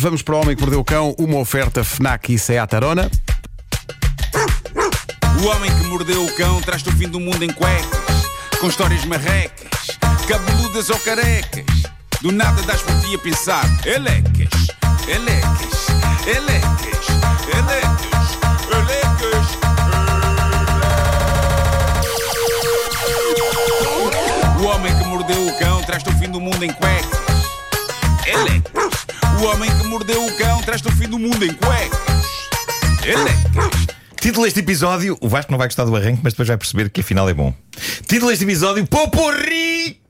vamos para o Homem que Mordeu o Cão, uma oferta FNAC e Seat Arona. O homem que mordeu o cão traz-te o fim do mundo em cuecas, com histórias marrecas, cabeludas ou carecas. Do nada das por ti a pensar, elecas, elecas, elecas, elecas, elecas. O homem que mordeu o cão traz-te o fim do mundo em cuecas. Do mundo em cuecas. Elecas. Título deste episódio: O Vasco não vai gostar do arranque, mas depois vai perceber que afinal é bom. Título deste episódio: Poporri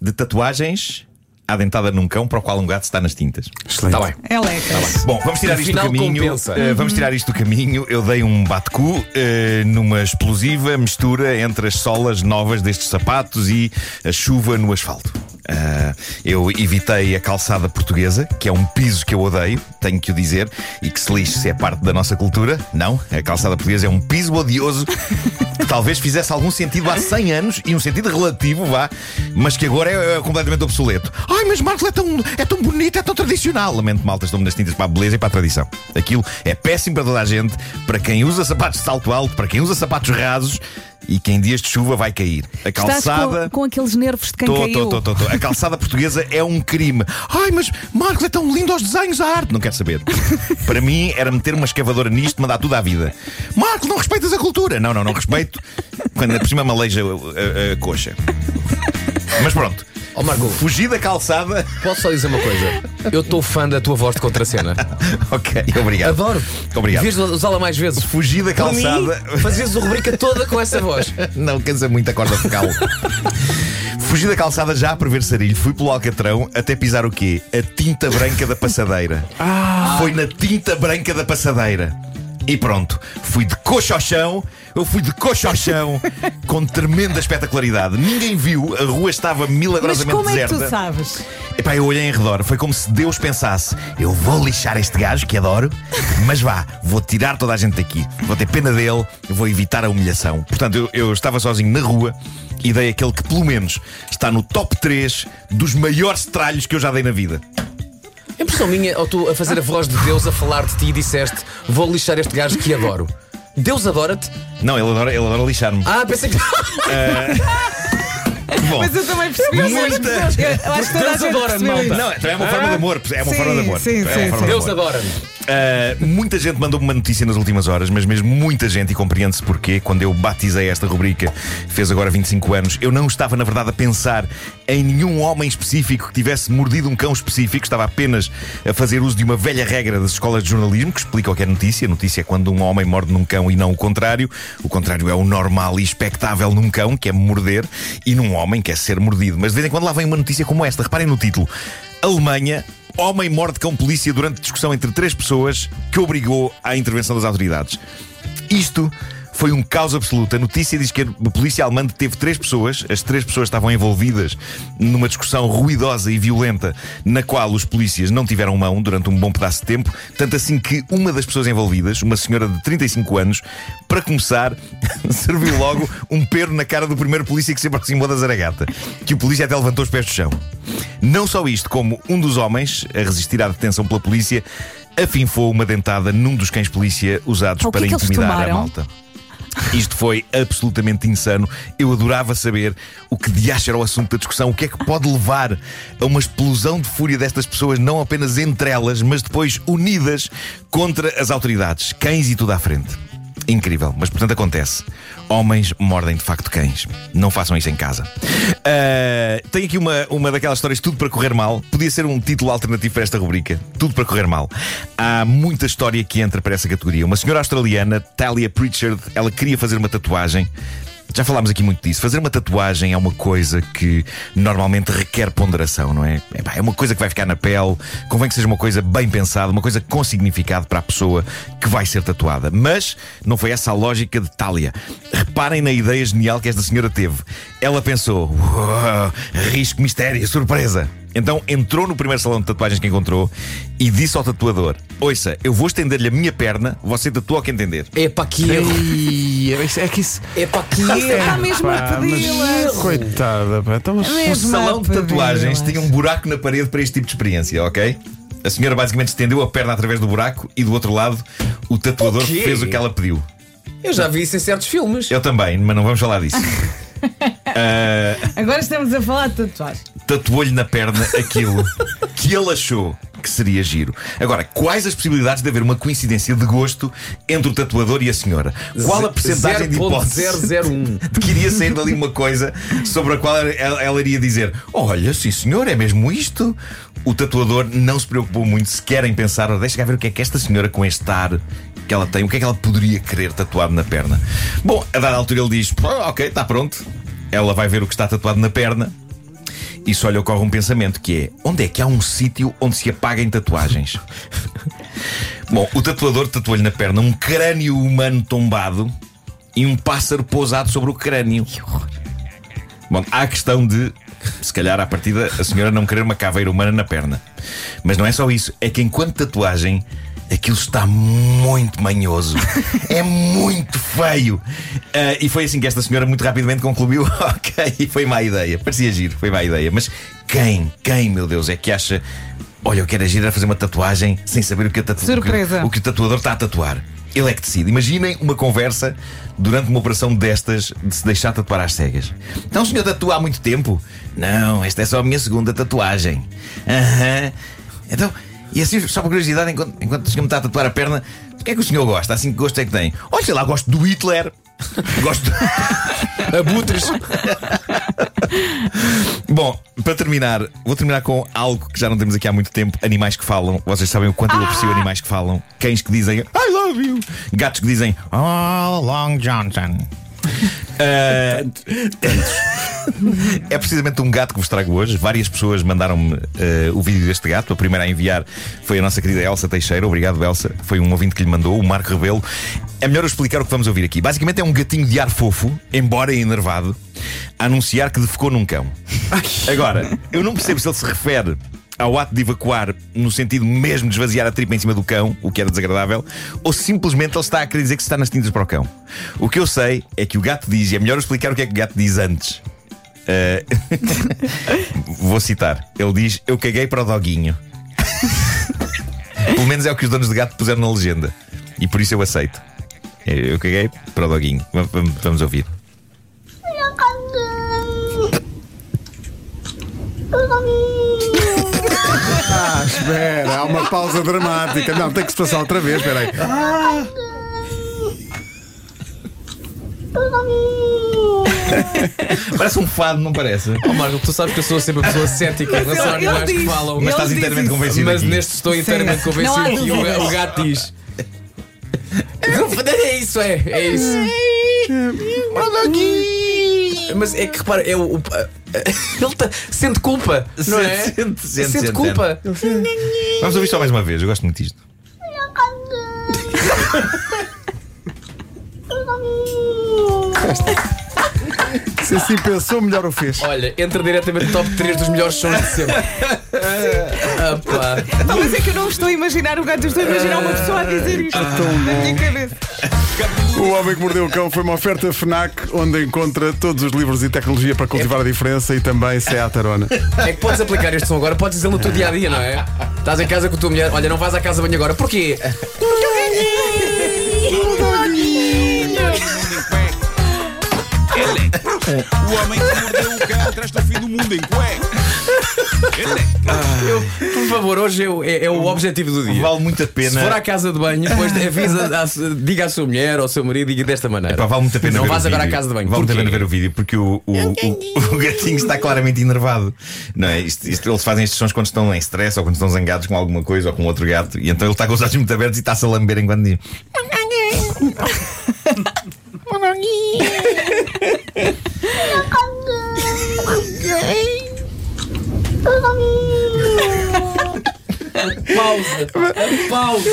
de tatuagens adentada num cão para o qual um gato está nas tintas. Excelente. Está bem. É lecas. Bom, vamos tirar isto do caminho. Eh, vamos tirar isto do caminho. Eu dei um bate-cu eh, numa explosiva mistura entre as solas novas destes sapatos e a chuva no asfalto. Ah, eu evitei a calçada portuguesa, que é um piso que eu odeio, tenho que o dizer, e que se lixe se é parte da nossa cultura. Não, a calçada portuguesa é um piso odioso que talvez fizesse algum sentido há 100 anos e um sentido relativo, vá, mas que agora é, é completamente obsoleto. Ai, mas Marco é tão, é tão bonito, é tão tradicional. Lamento, malta, estou-me nas tintas para a beleza e para a tradição. Aquilo é péssimo para toda a gente, para quem usa sapatos de salto alto, para quem usa sapatos rasos e que em dias de chuva vai cair. A calçada. com, com aqueles nervos de quem Tô, caiu. tô, tô, tô. A calçada portuguesa é um crime. Ai, mas Marcos é tão lindo aos desenhos, à arte. Não quero saber. Para mim era meter uma escavadora nisto mandar tudo à vida. Marcos, não respeitas a cultura. Não, não, não respeito. Quando por cima me aleija a, a- a coxa. Mas pronto. Ó Marco, Fugi da calçada. posso só dizer uma coisa? Eu estou fã da tua voz de contracena. ok, obrigado. Adoro. Obrigado. Devias usá-la mais vezes. Fugi da mim, calçada. fazias a rubrica toda com essa voz. Não, cansa muito a corda focal. Fugi da calçada já a prever sarilho, fui pelo Alcatrão até pisar o quê? A tinta branca da passadeira. Foi na tinta branca da passadeira. E pronto, fui de coxa ao chão, eu fui de coxa ao chão, com tremenda espetacularidade. Ninguém viu, a rua estava Mas milagrosamente como é que deserta. tu sabes? Epá, eu olhei em redor, foi como se Deus pensasse: eu vou lixar este gajo que adoro, mas vá, vou tirar toda a gente daqui. Vou ter pena dele, vou evitar a humilhação. Portanto, eu, eu estava sozinho na rua e dei aquele que, pelo menos, está no top 3 dos maiores tralhos que eu já dei na vida. Impressão minha, ou tu a fazer a voz de Deus a falar de ti e disseste: Vou lixar este gajo que adoro. Deus adora-te? Não, ele adora, ele adora lixar-me. Ah, pensei que. Bom, Mas eu também percebi. Muita- Eu acho que toda a Deus gente adora, percebeu isso. não, também é uma forma de amor. É uma Sim, forma de amor. sim, É uma sim, forma sim. de Deus amor. adora-me. Uh, muita gente mandou-me uma notícia nas últimas horas, mas mesmo muita gente, e compreende-se porquê, quando eu batizei esta rubrica, fez agora 25 anos, eu não estava, na verdade, a pensar em nenhum homem específico que tivesse mordido um cão específico, estava apenas a fazer uso de uma velha regra das escolas de jornalismo que explica o que é notícia. Notícia é quando um homem morde num cão e não o contrário. O contrário é o normal e expectável num cão, que é morder, e num homem, que é ser mordido. Mas de vez em quando lá vem uma notícia como esta, reparem no título: Alemanha. Homem morde cão polícia durante discussão entre três pessoas que obrigou à intervenção das autoridades. Isto foi um caos absoluto. A notícia diz que a polícia alemã teve três pessoas, as três pessoas estavam envolvidas numa discussão ruidosa e violenta, na qual os polícias não tiveram mão durante um bom pedaço de tempo, tanto assim que uma das pessoas envolvidas, uma senhora de 35 anos, para começar, serviu logo um perro na cara do primeiro polícia que se aproximou da zaragata, que o polícia até levantou os pés do chão. Não só isto, como um dos homens, a resistir à detenção pela polícia, afinfou uma dentada num dos cães polícia usados O que para é que intimidar a tomaram? malta. Isto foi absolutamente insano. Eu adorava saber o que de era o assunto da discussão, o que é que pode levar a uma explosão de fúria destas pessoas, não apenas entre elas, mas depois unidas contra as autoridades, cães e tudo à frente. Incrível, mas portanto acontece. Homens mordem de facto cães. Não façam isso em casa. Ah, tenho aqui uma, uma daquelas histórias, tudo para correr mal. Podia ser um título alternativo para esta rubrica. Tudo para correr mal. Há muita história que entra para essa categoria. Uma senhora australiana, Talia Pritchard, ela queria fazer uma tatuagem. Já falámos aqui muito disso. Fazer uma tatuagem é uma coisa que normalmente requer ponderação, não é? Epá, É uma coisa que vai ficar na pele, convém que seja uma coisa bem pensada, uma coisa com significado para a pessoa que vai ser tatuada. Mas não foi essa a lógica de Tália. Reparem na ideia genial que esta senhora teve. Ela pensou: "Uau, risco, mistério, surpresa. Então entrou no primeiro salão de tatuagens que encontrou e disse ao tatuador: Ouça, eu vou estender-lhe a minha perna, você tatua o que entender. Epá, que erro. É que isso. Epá, que Está erro. mesmo a Pá, pedi-las. Coitada, pá. Então, É O salão de tatuagens tinha um buraco na parede para este tipo de experiência, ok? A senhora basicamente estendeu a perna através do buraco e do outro lado o tatuador O quê? fez o que ela pediu. Eu já vi isso em certos filmes. Eu também, mas não vamos falar disso. Agora estamos a falar de tatuagem. Tatuou-lhe na perna aquilo que ele achou que seria giro. Agora, quais as possibilidades de haver uma coincidência de gosto entre o tatuador e a senhora? Qual a percentagem de hipótese 0.001. de que iria sair dali uma coisa sobre a qual ela, ela iria dizer: Olha, sim senhor, é mesmo isto? O tatuador não se preocupou muito sequer em pensar: "Ora, Deixa cá ver o que é que esta senhora com este ar que ela tem, o que é que ela poderia querer tatuado na perna. Bom, a dada altura ele diz: "Ah, Ok, está pronto. Ela vai ver o que está tatuado na perna. E só lhe ocorre um pensamento que é: onde é que há um sítio onde se apaguem tatuagens? Bom, o tatuador tatuou-lhe na perna um crânio humano tombado e um pássaro pousado sobre o crânio. Bom, há a questão de, se calhar, à partida, a senhora não querer uma caveira humana na perna. Mas não é só isso, é que enquanto tatuagem. Aquilo está muito manhoso. É muito feio. Ah, e foi assim que esta senhora muito rapidamente concluiu: ok, foi má ideia. Parecia giro, foi má ideia. Mas quem, quem, meu Deus, é que acha. Olha, o que era giro era fazer uma tatuagem sem saber o que, a tatu... O que- o que o tatuador está a tatuar. Ele é que decide. Imaginem uma conversa durante uma operação destas de se deixar tatuar às cegas. Então o senhor tatua há muito tempo? Não, esta é só a minha segunda tatuagem. Aham. Então, e assim, só por curiosidade, enquanto, enquanto o senhor me está a tatuar a perna, o que é que o senhor gosta? Assim que gosto é que tem? Olha, sei lá, gosto do Hitler. Gosto. Abutres. Bom, para terminar, vou terminar com algo que já não temos aqui há muito tempo: animais que falam. Vocês sabem o quanto eu aprecio animais que falam. Cães que dizem I love you. Gatos que dizem Oh, Long Johnson. Ah, é precisamente um gato que vos trago hoje. Várias pessoas mandaram-me eh, o vídeo deste gato. A primeira a enviar foi a nossa querida Elsa Teixeira. Obrigado, Elsa. Foi um ouvinte que lhe mandou, o Marco Rebelo. É melhor eu explicar o que vamos ouvir aqui. Basicamente é um gatinho de ar fofo, embora enervado, a anunciar que defecou num cão. Agora, eu não percebo se ele se refere ao ato de evacuar no sentido mesmo de esvaziar a tripa em cima do cão, o que era desagradável, ou simplesmente ele está a querer dizer que se está nas tintas para o cão. O que eu sei é que o gato diz, e é melhor eu explicar o que é que o gato diz antes. Eh, Vou citar. Ele diz: Eu caguei para o doguinho. Pelo menos é o que os donos de gato puseram na legenda. E por isso eu aceito. Eu caguei para o doguinho. Vamos, vamos- ouvir. Ah, espera, há uma pausa dramática. Não, tem que se passar outra vez, espera aí. Parece um fado, não parece? Oh, Marco, tu sabes que eu sou sempre a pessoa cética em relação a ele animais que diz. falam. Mas estás inteiramente isso. convencido. Mas aqui. neste estou inteiramente convencido que o, o gato diz. É isso, é, é isso. Mas é que repara, é o. o- ele tá- sente culpa, não é? Sente, sente, sente, sente. culpa. Vamos ouvir só mais uma vez. Eu gosto muito disto. Se assim pensou, melhor o fez. Olha, entra diretamente no top 3 dos melhores sons de sempre. Ah. Não, mas é que eu não estou a imaginar o gato, eu estou a imaginar uma pessoa a dizer isto na minha cabeça. O Homem que Mordeu o Cão foi uma oferta FNAC, onde encontra todos os livros e tecnologia para cultivar a diferença e também Seat Arona. É que podes aplicar este som agora, podes dizer no teu dia a dia, não é? Estás em casa com a tua mulher, olha, não vais à casa banho agora. Porquê? Ele é o homem que mordeu o cão, traz-te o fim do mundo em cuecas. É Por favor, hoje é, o- é- é o objetivo do dia. Vale muito a Se pena. for à casa de banho, depois avisa, diga à sua mulher ou ao seu marido, diga desta maneira. Pá, vale muito a pena Não o agora à vídeo. casa de banho. Vale muito a pena ver o vídeo porque o, o, o, o gatinho está claramente enervado. Não é? Isto- isto- eles fazem estes sons quando estão em stress ou quando estão zangados com alguma coisa ou com outro gato. E então ele está com os olhos muito abertos e está-se a lamber enquanto diz. Pausa. Pausa.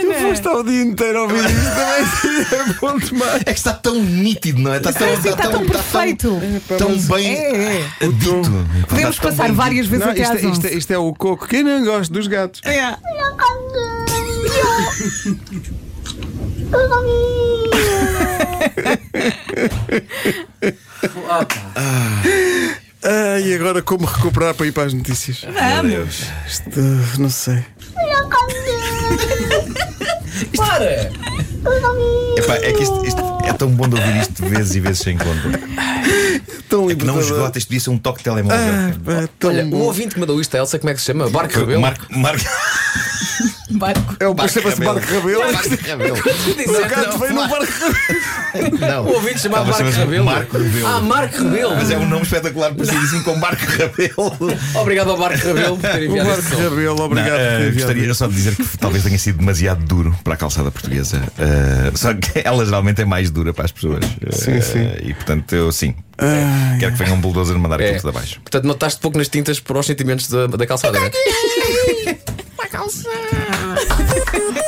Tu foste ao dia inteiro a ouvir isto também. É bom demais. É que está tão nítido, não é? Está tão, está tão perfeito. tão bem É, é. dito. Podemos Está tão passar várias vezes Não, até isto, às é, isto, 11. é, isto é o coco. Quem não gosta dos gatos? É. Ah, e agora como recuperar para ir para as notícias? Vamos. Isto, não sei. Para! Epá, é que isto, isto é tão bom de ouvir isto vezes e vezes sem conta. Tão É que não esgota, isto devia ser um toque de telemóvel. Ah, pá, tão Olha, o bom. ouvinte que mandou isto, a Elsa, como é que se chama? Barco Rebelo? Marco, Marco, Barco. É o Barco chama-se. Barco Rebelo. Rebelo. Tu disseste, O gato não. veio no Barco Não. O ouvinte chamado Ah, mas Marco Rebelo. Marco Rebelo. Ah, Marco Rebelo. Mas é um nome espetacular para ser assim com Marco Rebelo. Obrigado ao Barco Rebelo por ter O enviado Barco som. Rebelo, Não, obrigado eh, por ter enviado gostaria só de dizer que talvez tenha sido demasiado duro para a calçada portuguesa. Eh, só que ela geralmente é mais dura para as pessoas. Sim, Eh, sim. E portanto, eu sim. Quero que venha um bulldozer mandar aquilo tudo abaixo. Portanto, notaste pouco nas tintas para os sentimentos da, da calçada, não é? time.